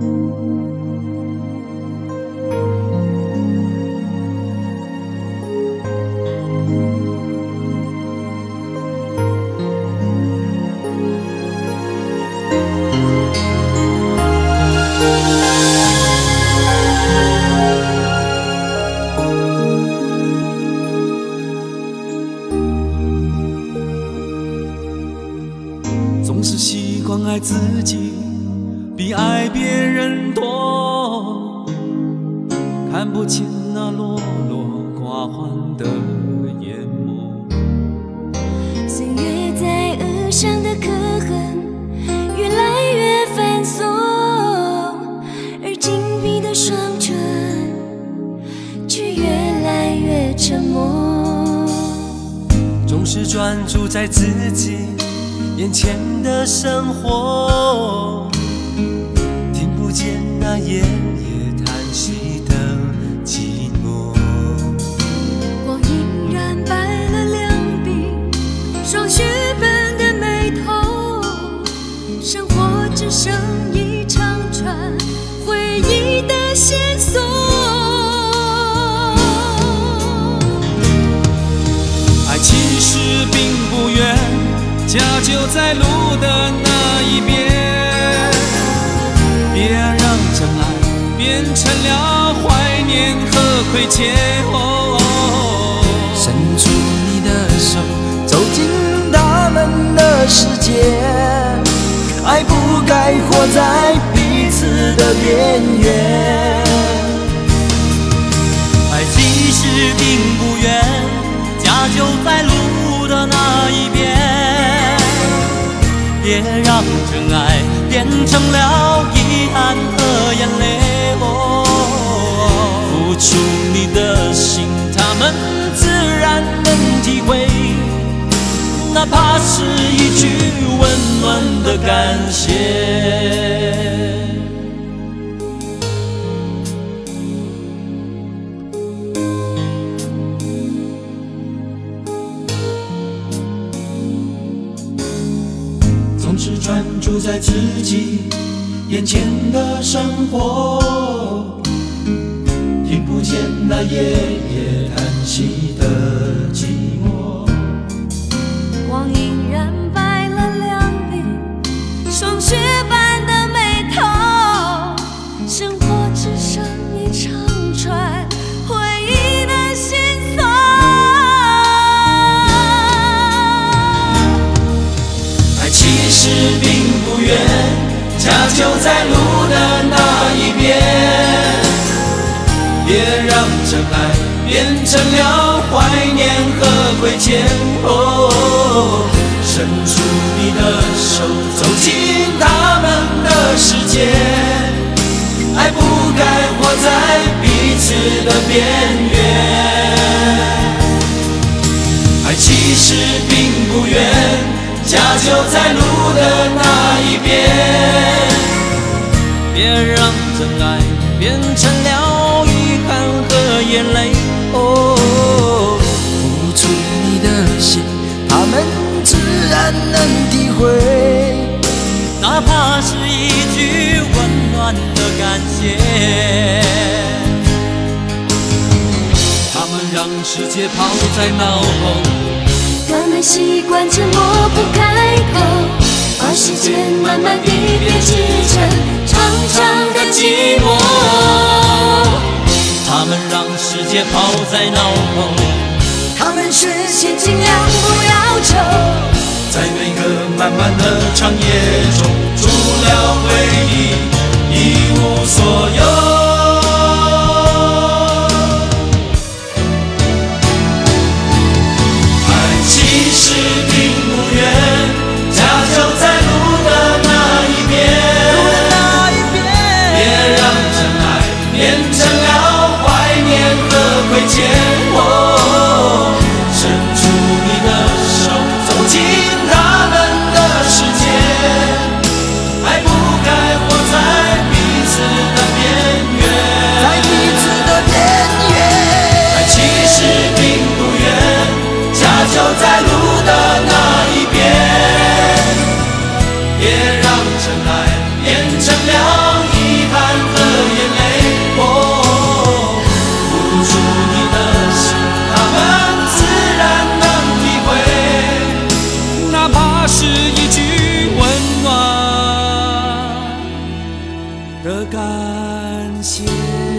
总是习惯爱自己，看不见那落落寡欢的眼眸。岁月在额上的刻痕越来越繁琐，而紧闭的双唇却越来越沉默。总是专注在自己眼前的生活，听不见那夜夜剩一长串回忆的线索。爱其实并不远，家就在路的那一边。别让真爱变成了怀念和亏欠。哦伸出你的手，走进他们的世界。爱不该活在彼此的边缘。爱其实并不远，家就在路的那一边。别让真爱变成了遗憾和眼泪。哦，付出你的心，他们自然能体会，哪怕是一句温暖的感谢。总是专注在自己眼前的生活，听不见那夜夜叹息的真爱变成了怀念和亏欠。哦，伸出你的手，走进他们的世界。爱不该活在彼此的边缘。爱其实并不远，家就在路的那一边。别让真爱变成能体会。哪怕是一句温暖的感谢。他们让世界抛在脑后，他们习惯沉默不开口，把时间慢慢地编织成长长的寂寞。他们让世界抛在脑后，他们实现尽量不，漫漫的长夜中，除了回忆一无所有。在路的那一边，也让尘埃变成了遗憾和眼泪。哦，付出你的心，他们自然能体会，哪怕是一句温暖的感谢。